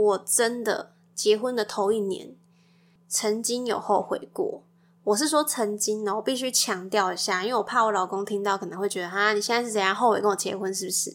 我真的结婚的头一年，曾经有后悔过。我是说曾经呢，我必须强调一下，因为我怕我老公听到可能会觉得，哈，你现在是怎样后悔跟我结婚，是不是？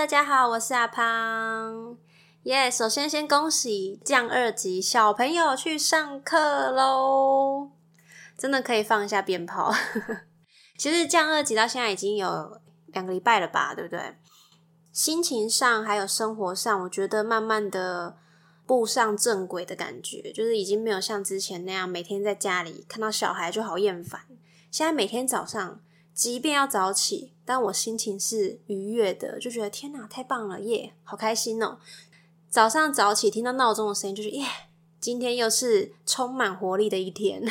大家好，我是阿胖。耶，首先先恭喜降二级小朋友去上课喽！真的可以放一下鞭炮。其实降二级到现在已经有两个礼拜了吧，对不对？心情上还有生活上，我觉得慢慢的步上正轨的感觉，就是已经没有像之前那样每天在家里看到小孩就好厌烦。现在每天早上。即便要早起，但我心情是愉悦的，就觉得天哪，太棒了，耶，好开心哦！早上早起，听到闹钟的声音，就是耶，今天又是充满活力的一天。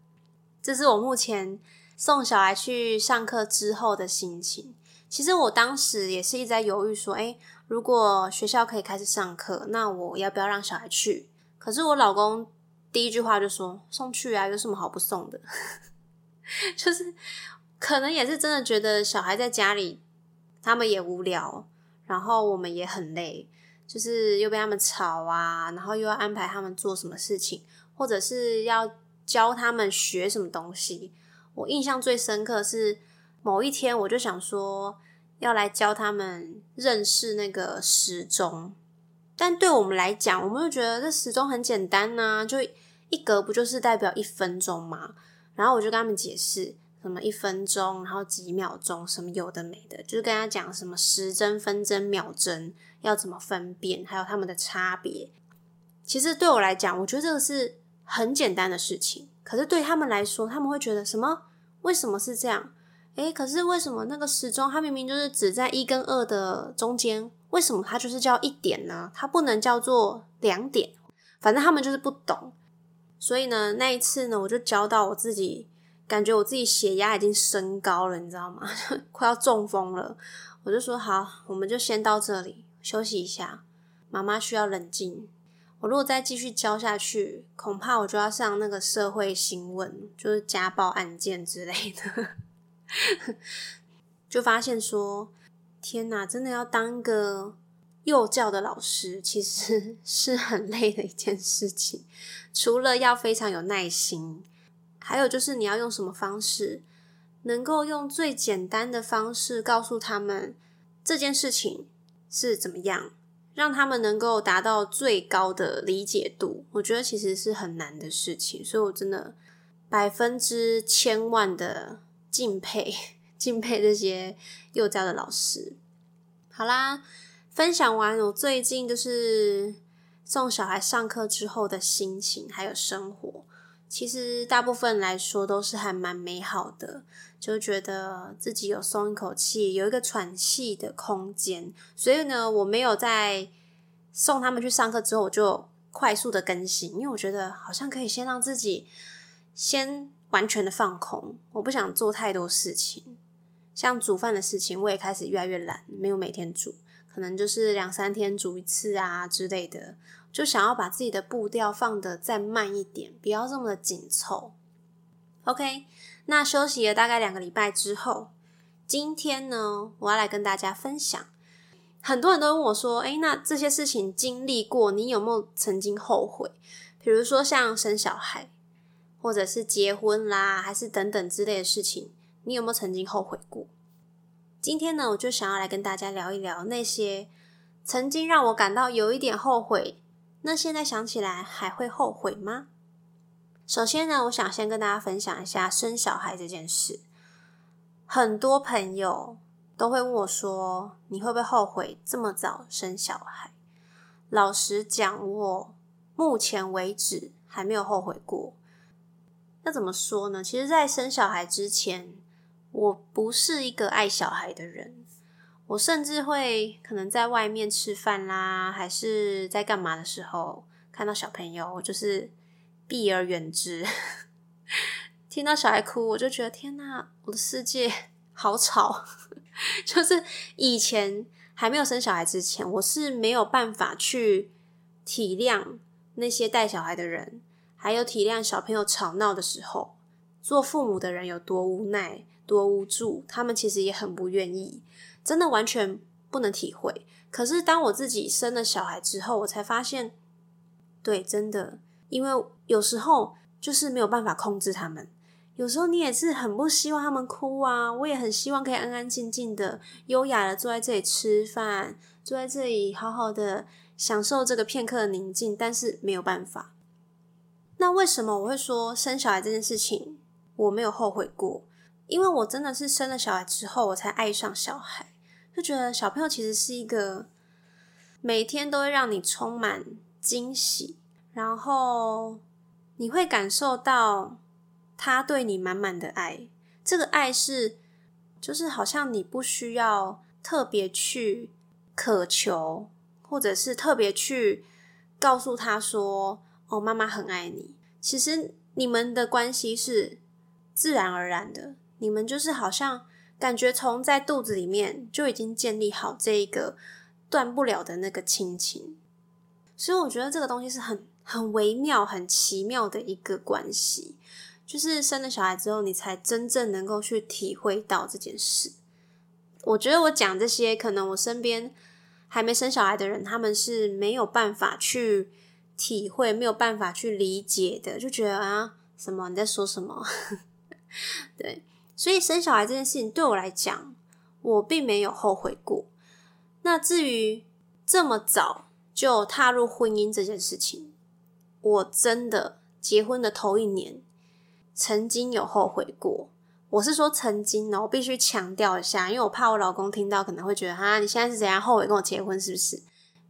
这是我目前送小孩去上课之后的心情。其实我当时也是一直在犹豫，说，哎，如果学校可以开始上课，那我要不要让小孩去？可是我老公第一句话就说：“送去啊，有什么好不送的？” 就是。可能也是真的觉得小孩在家里，他们也无聊，然后我们也很累，就是又被他们吵啊，然后又要安排他们做什么事情，或者是要教他们学什么东西。我印象最深刻是某一天，我就想说要来教他们认识那个时钟，但对我们来讲，我们就觉得这时钟很简单呐，就一格不就是代表一分钟吗？然后我就跟他们解释。什么一分钟，然后几秒钟，什么有的没的，就是跟他讲什么时针、分针、秒针要怎么分辨，还有他们的差别。其实对我来讲，我觉得这个是很简单的事情。可是对他们来说，他们会觉得什么？为什么是这样？诶，可是为什么那个时钟它明明就是指在一跟二的中间，为什么它就是叫一点呢？它不能叫做两点？反正他们就是不懂。所以呢，那一次呢，我就教到我自己。感觉我自己血压已经升高了，你知道吗？快要中风了。我就说好，我们就先到这里休息一下。妈妈需要冷静。我如果再继续教下去，恐怕我就要上那个社会新闻，就是家暴案件之类的。就发现说，天哪，真的要当个幼教的老师，其实 是很累的一件事情。除了要非常有耐心。还有就是，你要用什么方式，能够用最简单的方式告诉他们这件事情是怎么样，让他们能够达到最高的理解度。我觉得其实是很难的事情，所以我真的百分之千万的敬佩，敬佩这些幼教的老师。好啦，分享完我最近就是送小孩上课之后的心情，还有生活。其实大部分来说都是还蛮美好的，就觉得自己有松一口气，有一个喘气的空间。所以呢，我没有在送他们去上课之后，我就快速的更新，因为我觉得好像可以先让自己先完全的放空，我不想做太多事情。像煮饭的事情，我也开始越来越懒，没有每天煮，可能就是两三天煮一次啊之类的。就想要把自己的步调放的再慢一点，不要这么的紧凑。OK，那休息了大概两个礼拜之后，今天呢，我要来跟大家分享。很多人都问我说：“诶，那这些事情经历过，你有没有曾经后悔？比如说像生小孩，或者是结婚啦，还是等等之类的事情，你有没有曾经后悔过？”今天呢，我就想要来跟大家聊一聊那些曾经让我感到有一点后悔。那现在想起来还会后悔吗？首先呢，我想先跟大家分享一下生小孩这件事。很多朋友都会问我说：“你会不会后悔这么早生小孩？”老实讲，我目前为止还没有后悔过。那怎么说呢？其实，在生小孩之前，我不是一个爱小孩的人。我甚至会可能在外面吃饭啦，还是在干嘛的时候，看到小朋友，我就是避而远之。听到小孩哭，我就觉得天哪，我的世界好吵。就是以前还没有生小孩之前，我是没有办法去体谅那些带小孩的人。还有体谅小朋友吵闹的时候，做父母的人有多无奈、多无助，他们其实也很不愿意，真的完全不能体会。可是当我自己生了小孩之后，我才发现，对，真的，因为有时候就是没有办法控制他们，有时候你也是很不希望他们哭啊，我也很希望可以安安静静的、优雅的坐在这里吃饭，坐在这里好好的享受这个片刻的宁静，但是没有办法。那为什么我会说生小孩这件事情我没有后悔过？因为我真的是生了小孩之后，我才爱上小孩，就觉得小朋友其实是一个每天都会让你充满惊喜，然后你会感受到他对你满满的爱。这个爱是，就是好像你不需要特别去渴求，或者是特别去告诉他说。哦，妈妈很爱你。其实你们的关系是自然而然的，你们就是好像感觉从在肚子里面就已经建立好这一个断不了的那个亲情。所以我觉得这个东西是很很微妙、很奇妙的一个关系。就是生了小孩之后，你才真正能够去体会到这件事。我觉得我讲这些，可能我身边还没生小孩的人，他们是没有办法去。体会没有办法去理解的，就觉得啊，什么你在说什么？对，所以生小孩这件事情对我来讲，我并没有后悔过。那至于这么早就踏入婚姻这件事情，我真的结婚的头一年曾经有后悔过。我是说曾经，我必须强调一下，因为我怕我老公听到可能会觉得哈，你现在是怎样后悔跟我结婚是不是？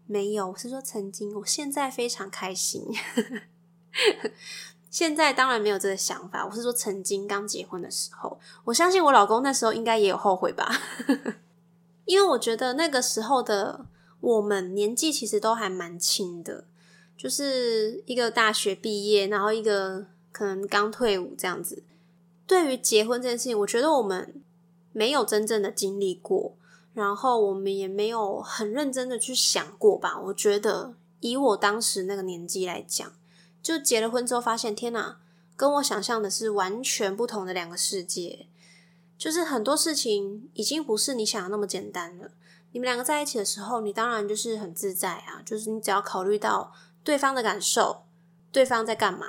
没有，我是说曾经，我现在非常开心。现在当然没有这个想法，我是说曾经刚结婚的时候，我相信我老公那时候应该也有后悔吧。因为我觉得那个时候的我们年纪其实都还蛮轻的，就是一个大学毕业，然后一个可能刚退伍这样子。对于结婚这件事情，我觉得我们没有真正的经历过。然后我们也没有很认真的去想过吧。我觉得以我当时那个年纪来讲，就结了婚之后发现，天哪，跟我想象的是完全不同的两个世界。就是很多事情已经不是你想的那么简单了。你们两个在一起的时候，你当然就是很自在啊，就是你只要考虑到对方的感受，对方在干嘛，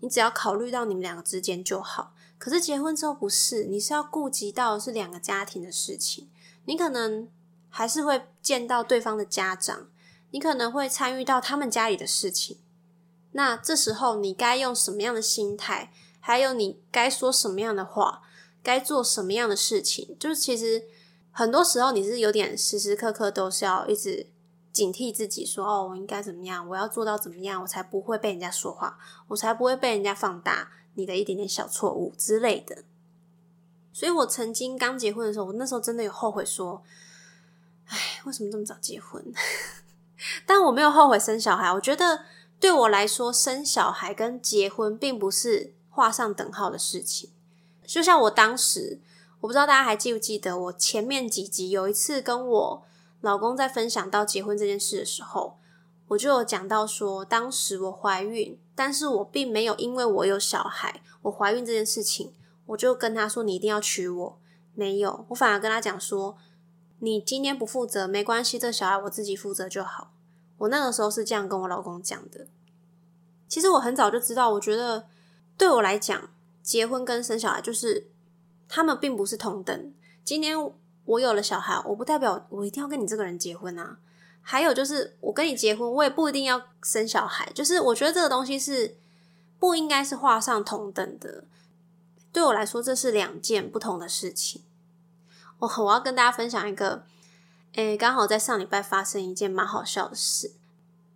你只要考虑到你们两个之间就好。可是结婚之后不是，你是要顾及到是两个家庭的事情。你可能还是会见到对方的家长，你可能会参与到他们家里的事情。那这时候你该用什么样的心态？还有你该说什么样的话？该做什么样的事情？就是其实很多时候你是有点时时刻刻都是要一直警惕自己，说哦，我应该怎么样？我要做到怎么样？我才不会被人家说话，我才不会被人家放大你的一点点小错误之类的。所以我曾经刚结婚的时候，我那时候真的有后悔说：“哎，为什么这么早结婚？” 但我没有后悔生小孩。我觉得对我来说，生小孩跟结婚并不是画上等号的事情。就像我当时，我不知道大家还记不记得，我前面几集有一次跟我老公在分享到结婚这件事的时候，我就有讲到说，当时我怀孕，但是我并没有因为我有小孩，我怀孕这件事情。我就跟他说：“你一定要娶我。”没有，我反而跟他讲说：“你今天不负责没关系，这小孩我自己负责就好。”我那个时候是这样跟我老公讲的。其实我很早就知道，我觉得对我来讲，结婚跟生小孩就是他们并不是同等。今天我有了小孩，我不代表我一定要跟你这个人结婚啊。还有就是，我跟你结婚，我也不一定要生小孩。就是我觉得这个东西是不应该是画上同等的。对我来说，这是两件不同的事情。我我要跟大家分享一个，诶，刚好在上礼拜发生一件蛮好笑的事。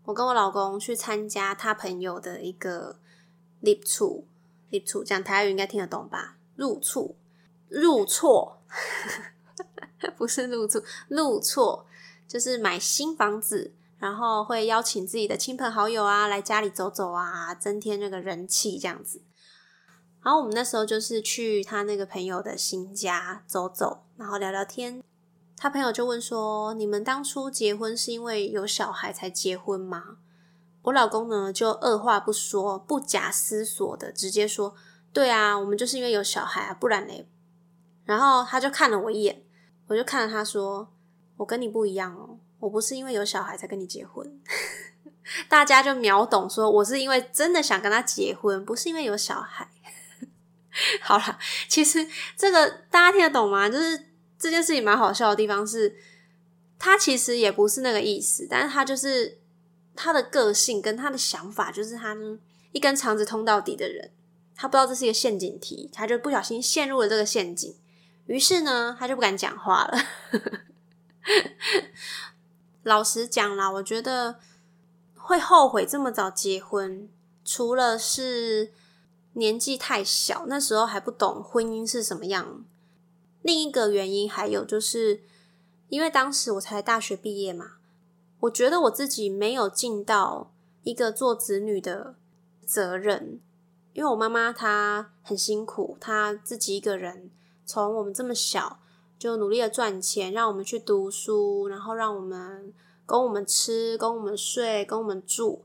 我跟我老公去参加他朋友的一个入厝，入厝讲台语应该听得懂吧？入厝，入错，不是入厝，入错就是买新房子，然后会邀请自己的亲朋好友啊来家里走走啊，增添那个人气这样子。然后我们那时候就是去他那个朋友的新家走走，然后聊聊天。他朋友就问说：“你们当初结婚是因为有小孩才结婚吗？”我老公呢就二话不说，不假思索的直接说：“对啊，我们就是因为有小孩啊，不然嘞。”然后他就看了我一眼，我就看了他说：“我跟你不一样哦，我不是因为有小孩才跟你结婚。”大家就秒懂，说我是因为真的想跟他结婚，不是因为有小孩。好了，其实这个大家听得懂吗？就是。这件事情蛮好笑的地方是，他其实也不是那个意思，但是他就是他的个性跟他的想法，就是他一根肠子通到底的人，他不知道这是一个陷阱题，他就不小心陷入了这个陷阱，于是呢，他就不敢讲话了。老实讲啦，我觉得会后悔这么早结婚，除了是年纪太小，那时候还不懂婚姻是什么样。另一个原因还有就是，因为当时我才大学毕业嘛，我觉得我自己没有尽到一个做子女的责任。因为我妈妈她很辛苦，她自己一个人从我们这么小就努力的赚钱，让我们去读书，然后让我们供我们吃、供我们睡、供我们住。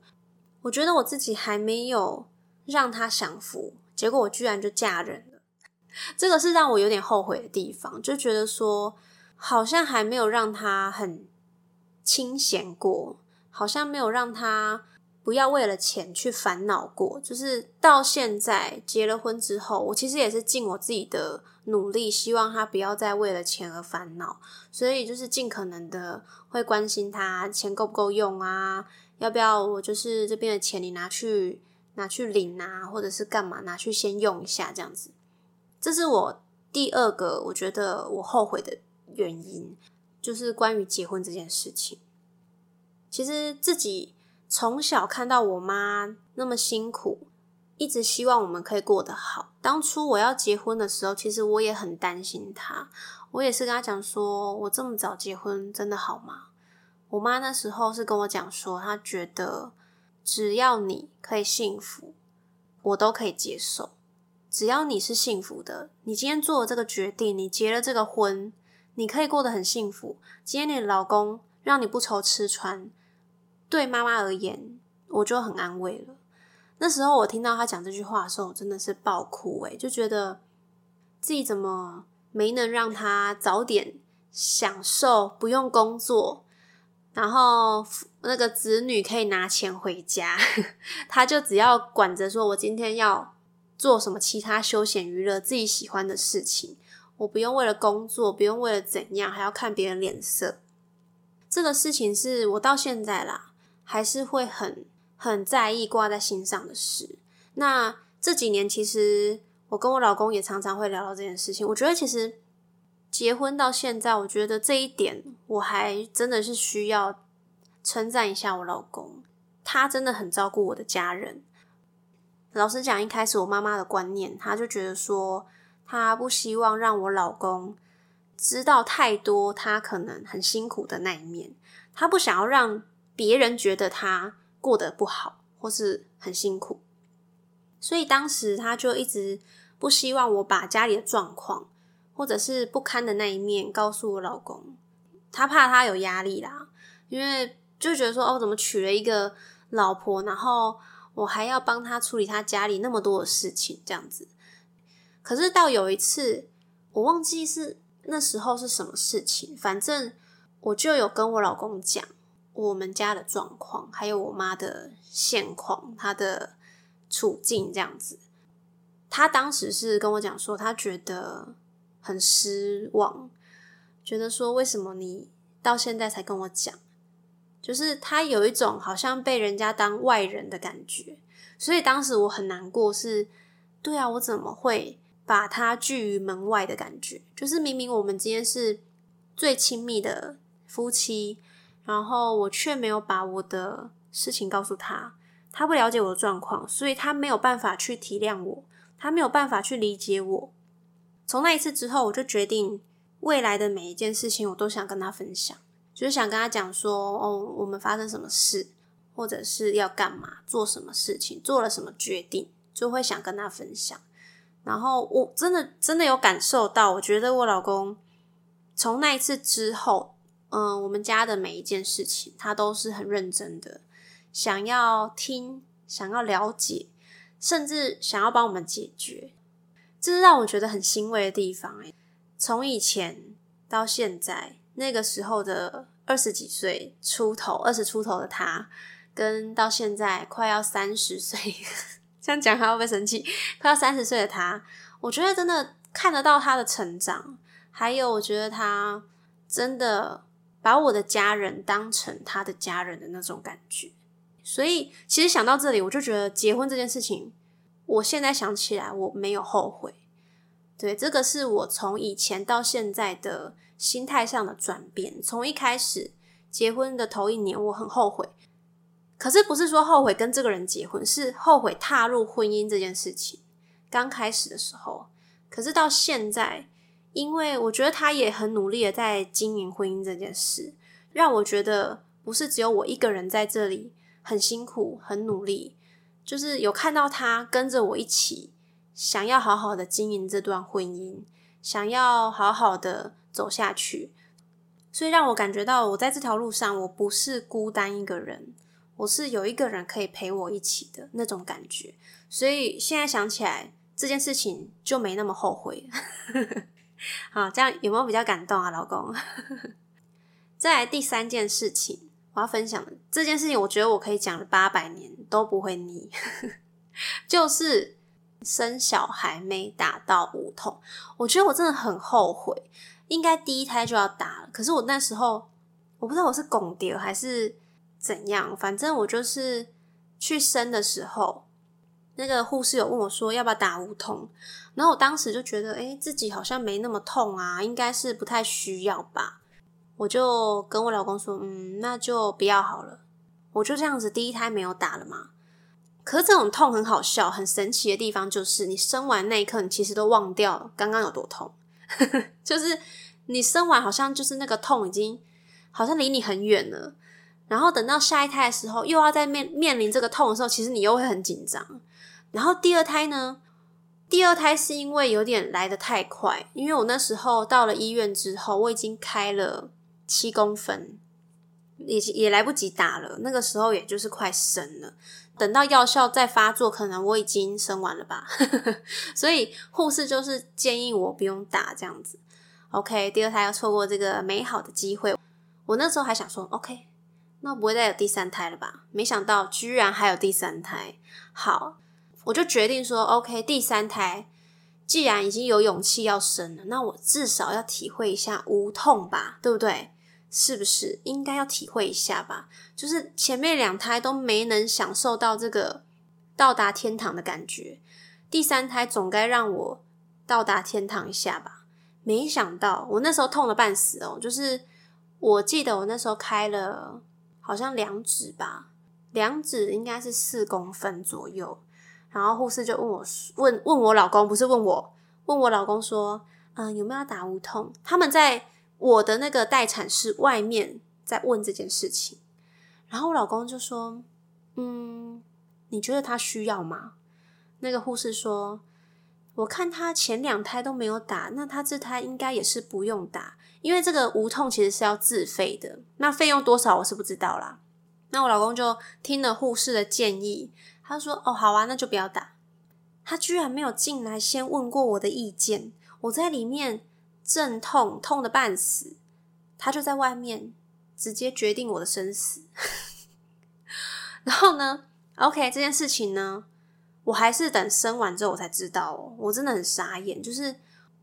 我觉得我自己还没有让她享福，结果我居然就嫁人。这个是让我有点后悔的地方，就觉得说好像还没有让他很清闲过，好像没有让他不要为了钱去烦恼过。就是到现在结了婚之后，我其实也是尽我自己的努力，希望他不要再为了钱而烦恼。所以就是尽可能的会关心他钱够不够用啊，要不要我就是这边的钱你拿去拿去领啊，或者是干嘛拿去先用一下这样子。这是我第二个我觉得我后悔的原因，就是关于结婚这件事情。其实自己从小看到我妈那么辛苦，一直希望我们可以过得好。当初我要结婚的时候，其实我也很担心她。我也是跟她讲说，我这么早结婚真的好吗？我妈那时候是跟我讲说，她觉得只要你可以幸福，我都可以接受。只要你是幸福的，你今天做了这个决定，你结了这个婚，你可以过得很幸福。今天你的老公让你不愁吃穿，对妈妈而言，我就很安慰了。那时候我听到他讲这句话的时候，真的是爆哭诶，就觉得自己怎么没能让他早点享受，不用工作，然后那个子女可以拿钱回家，他就只要管着说，我今天要。做什么其他休闲娱乐自己喜欢的事情，我不用为了工作，不用为了怎样，还要看别人脸色。这个事情是我到现在啦，还是会很很在意、挂在心上的事。那这几年，其实我跟我老公也常常会聊到这件事情。我觉得其实结婚到现在，我觉得这一点我还真的是需要称赞一下我老公，他真的很照顾我的家人。老实讲，一开始我妈妈的观念，她就觉得说，她不希望让我老公知道太多他可能很辛苦的那一面，她不想要让别人觉得他过得不好或是很辛苦，所以当时她就一直不希望我把家里的状况或者是不堪的那一面告诉我老公，她怕他有压力啦，因为就觉得说，哦，怎么娶了一个老婆，然后。我还要帮他处理他家里那么多的事情，这样子。可是到有一次，我忘记是那时候是什么事情，反正我就有跟我老公讲我们家的状况，还有我妈的现况，她的处境这样子。他当时是跟我讲说，他觉得很失望，觉得说为什么你到现在才跟我讲。就是他有一种好像被人家当外人的感觉，所以当时我很难过。是，对啊，我怎么会把他拒于门外的感觉。就是明明我们今天是最亲密的夫妻，然后我却没有把我的事情告诉他，他不了解我的状况，所以他没有办法去体谅我，他没有办法去理解我。从那一次之后，我就决定未来的每一件事情，我都想跟他分享，就是想跟他讲说，哦，我们发生什么事，或者是要干嘛，做什么事情，做了什么决定，就会想跟他分享。然后我真的真的有感受到，我觉得我老公从那一次之后，嗯，我们家的每一件事情，他都是很认真的，想要听，想要了解，甚至想要帮我们解决。这是让我觉得很欣慰的地方哎！从以前到现在，那个时候的二十几岁出头、二十出头的他，跟到现在快要三十岁，这样讲他会不会生气？快要三十岁的他，我觉得真的看得到他的成长，还有我觉得他真的把我的家人当成他的家人的那种感觉。所以，其实想到这里，我就觉得结婚这件事情。我现在想起来，我没有后悔。对，这个是我从以前到现在的心态上的转变。从一开始结婚的头一年，我很后悔，可是不是说后悔跟这个人结婚，是后悔踏入婚姻这件事情。刚开始的时候，可是到现在，因为我觉得他也很努力的在经营婚姻这件事，让我觉得不是只有我一个人在这里很辛苦、很努力。就是有看到他跟着我一起，想要好好的经营这段婚姻，想要好好的走下去，所以让我感觉到我在这条路上我不是孤单一个人，我是有一个人可以陪我一起的那种感觉。所以现在想起来这件事情就没那么后悔。好，这样有没有比较感动啊，老公？再来第三件事情。我要分享的这件事情，我觉得我可以讲了八百年都不会腻，就是生小孩没打到无痛。我觉得我真的很后悔，应该第一胎就要打了。可是我那时候我不知道我是拱跌还是怎样，反正我就是去生的时候，那个护士有问我说要不要打无痛，然后我当时就觉得，哎，自己好像没那么痛啊，应该是不太需要吧。我就跟我老公说，嗯，那就不要好了。我就这样子，第一胎没有打了嘛。可是这种痛很好笑，很神奇的地方就是，你生完那一刻，你其实都忘掉刚刚有多痛。就是你生完，好像就是那个痛已经好像离你很远了。然后等到下一胎的时候，又要在面面临这个痛的时候，其实你又会很紧张。然后第二胎呢？第二胎是因为有点来得太快，因为我那时候到了医院之后，我已经开了。七公分，也也来不及打了。那个时候也就是快生了，等到药效再发作，可能我已经生完了吧。所以护士就是建议我不用打这样子。OK，第二胎要错过这个美好的机会。我那时候还想说，OK，那不会再有第三胎了吧？没想到居然还有第三胎。好，我就决定说，OK，第三胎。既然已经有勇气要生了，那我至少要体会一下无痛吧，对不对？是不是应该要体会一下吧？就是前面两胎都没能享受到这个到达天堂的感觉，第三胎总该让我到达天堂一下吧？没想到我那时候痛了半死哦，就是我记得我那时候开了好像两指吧，两指应该是四公分左右。然后护士就问我，问问我老公，不是问我，问我老公说，嗯，有没有打无痛？他们在我的那个待产室外面在问这件事情。然后我老公就说，嗯，你觉得他需要吗？那个护士说，我看他前两胎都没有打，那他这胎应该也是不用打，因为这个无痛其实是要自费的，那费用多少我是不知道啦。那我老公就听了护士的建议。他说：“哦，好啊，那就不要打。”他居然没有进来先问过我的意见。我在里面阵痛，痛的半死，他就在外面直接决定我的生死。然后呢，OK，这件事情呢，我还是等生完之后我才知道哦。我真的很傻眼，就是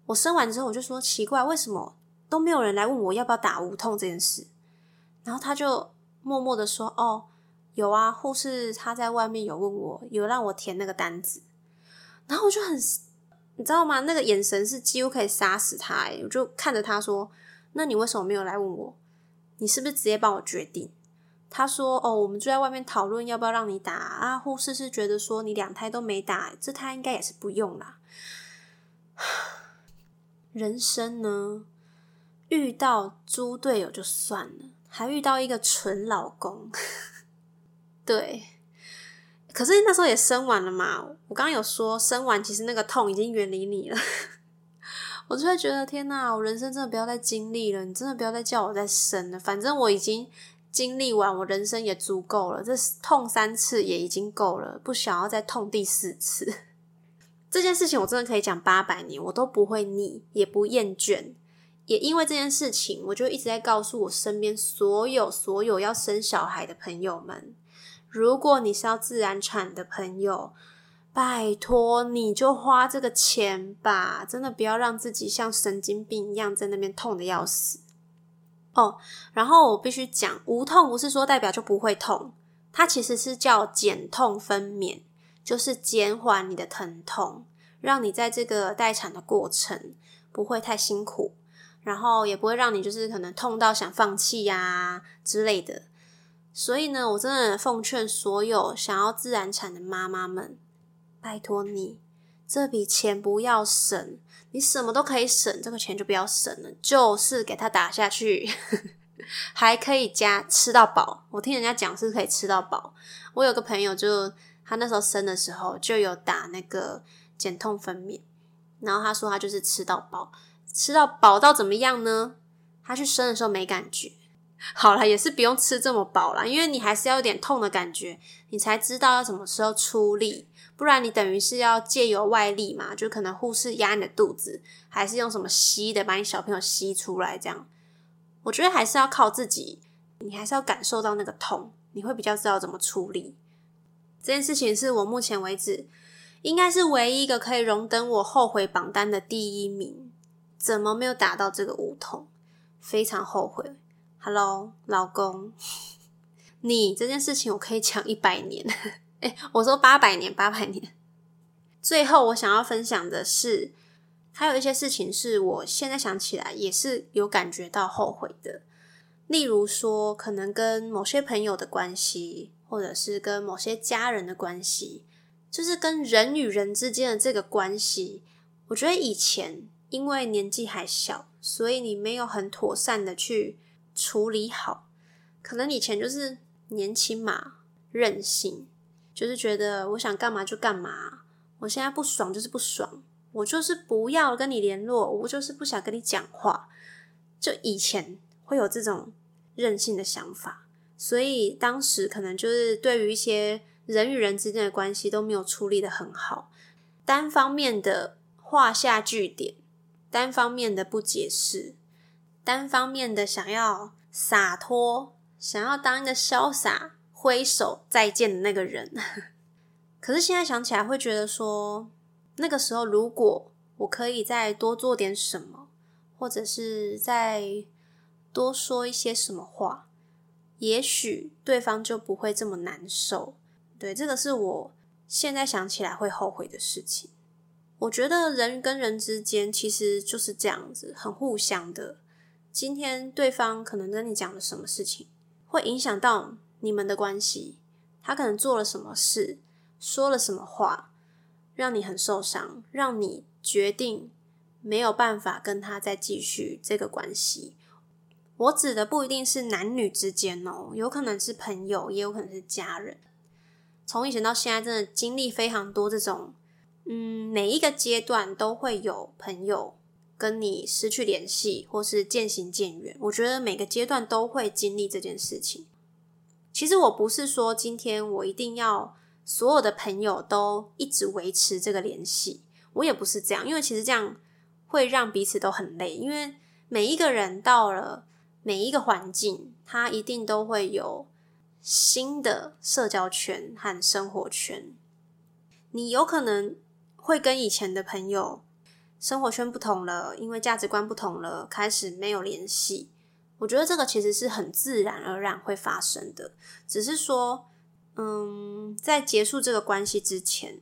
我生完之后我就说奇怪，为什么都没有人来问我要不要打无痛这件事？然后他就默默的说：“哦。”有啊，护士他在外面有问我，有让我填那个单子，然后我就很你知道吗？那个眼神是几乎可以杀死他。哎，我就看着他说：“那你为什么没有来问我？你是不是直接帮我决定？”他说：“哦，我们就在外面讨论要不要让你打啊。护士是觉得说你两胎都没打，这胎应该也是不用啦。人生呢，遇到猪队友就算了，还遇到一个蠢老公。对，可是那时候也生完了嘛。我刚刚有说生完，其实那个痛已经远离你了。我就会觉得天哪，我人生真的不要再经历了。你真的不要再叫我再生了。反正我已经。”经历完，我人生也足够了。这痛三次也已经够了，不想要再痛第四次。这件事情我真的可以讲八百年，我都不会腻，也不厌倦。也因为这件事情，我就一直在告诉我身边所有所有要生小孩的朋友们：如果你是要自然产的朋友，拜托你就花这个钱吧，真的不要让自己像神经病一样在那边痛的要死。哦，然后我必须讲，无痛不是说代表就不会痛，它其实是叫减痛分娩，就是减缓你的疼痛，让你在这个待产的过程不会太辛苦，然后也不会让你就是可能痛到想放弃呀之类的。所以呢，我真的奉劝所有想要自然产的妈妈们，拜托你，这笔钱不要省。你什么都可以省，这个钱就不要省了，就是给他打下去，还可以加吃到饱。我听人家讲是可以吃到饱。我有个朋友，就他那时候生的时候就有打那个减痛分娩，然后他说他就是吃到饱，吃到饱到怎么样呢？他去生的时候没感觉。好了，也是不用吃这么饱了，因为你还是要有点痛的感觉，你才知道要什么时候出力。不然你等于是要借由外力嘛，就可能护士压你的肚子，还是用什么吸的把你小朋友吸出来这样。我觉得还是要靠自己，你还是要感受到那个痛，你会比较知道怎么处理。这件事情是我目前为止应该是唯一一个可以荣登我后悔榜单的第一名。怎么没有打到这个无痛？非常后悔。Hello，老公，你这件事情我可以讲一百年。哎，我说八百年，八百年。最后，我想要分享的是，还有一些事情是我现在想起来也是有感觉到后悔的。例如说，可能跟某些朋友的关系，或者是跟某些家人的关系，就是跟人与人之间的这个关系。我觉得以前因为年纪还小，所以你没有很妥善的去处理好。可能以前就是年轻嘛，任性。就是觉得我想干嘛就干嘛，我现在不爽就是不爽，我就是不要跟你联络，我就是不想跟你讲话。就以前会有这种任性的想法，所以当时可能就是对于一些人与人之间的关系都没有处理的很好，单方面的画下句点，单方面的不解释，单方面的想要洒脱，想要当一个潇洒。挥手再见的那个人，可是现在想起来会觉得说，那个时候如果我可以再多做点什么，或者是再多说一些什么话，也许对方就不会这么难受。对，这个是我现在想起来会后悔的事情。我觉得人跟人之间其实就是这样子，很互相的。今天对方可能跟你讲了什么事情，会影响到。你们的关系，他可能做了什么事，说了什么话，让你很受伤，让你决定没有办法跟他再继续这个关系。我指的不一定是男女之间哦，有可能是朋友，也有可能是家人。从以前到现在，真的经历非常多这种，嗯，每一个阶段都会有朋友跟你失去联系，或是渐行渐远。我觉得每个阶段都会经历这件事情。其实我不是说今天我一定要所有的朋友都一直维持这个联系，我也不是这样，因为其实这样会让彼此都很累。因为每一个人到了每一个环境，他一定都会有新的社交圈和生活圈。你有可能会跟以前的朋友生活圈不同了，因为价值观不同了，开始没有联系。我觉得这个其实是很自然而然会发生的，只是说，嗯，在结束这个关系之前，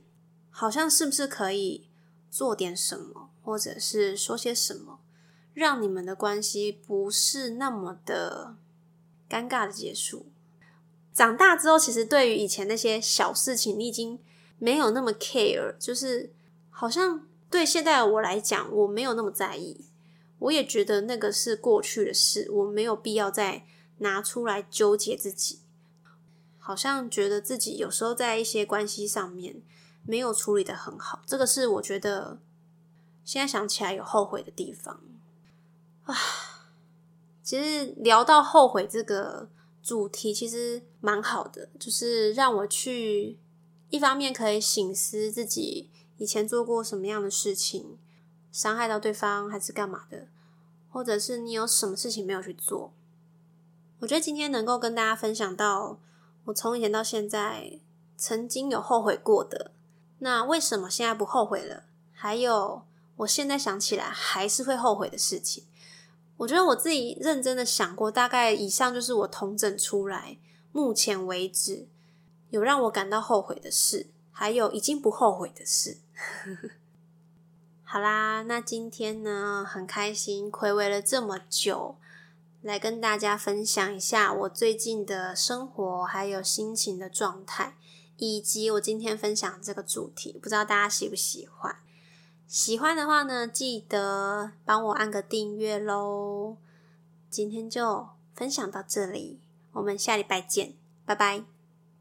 好像是不是可以做点什么，或者是说些什么，让你们的关系不是那么的尴尬的结束。长大之后，其实对于以前那些小事情，你已经没有那么 care，就是好像对现在的我来讲，我没有那么在意。我也觉得那个是过去的事，我没有必要再拿出来纠结自己。好像觉得自己有时候在一些关系上面没有处理的很好，这个是我觉得现在想起来有后悔的地方啊。其实聊到后悔这个主题，其实蛮好的，就是让我去一方面可以醒思自己以前做过什么样的事情。伤害到对方还是干嘛的，或者是你有什么事情没有去做？我觉得今天能够跟大家分享到，我从以前到现在曾经有后悔过的，那为什么现在不后悔了？还有我现在想起来还是会后悔的事情，我觉得我自己认真的想过，大概以上就是我统整出来，目前为止有让我感到后悔的事，还有已经不后悔的事。好啦，那今天呢，很开心，暌违了这么久，来跟大家分享一下我最近的生活，还有心情的状态，以及我今天分享这个主题，不知道大家喜不喜欢？喜欢的话呢，记得帮我按个订阅喽。今天就分享到这里，我们下礼拜见，拜拜。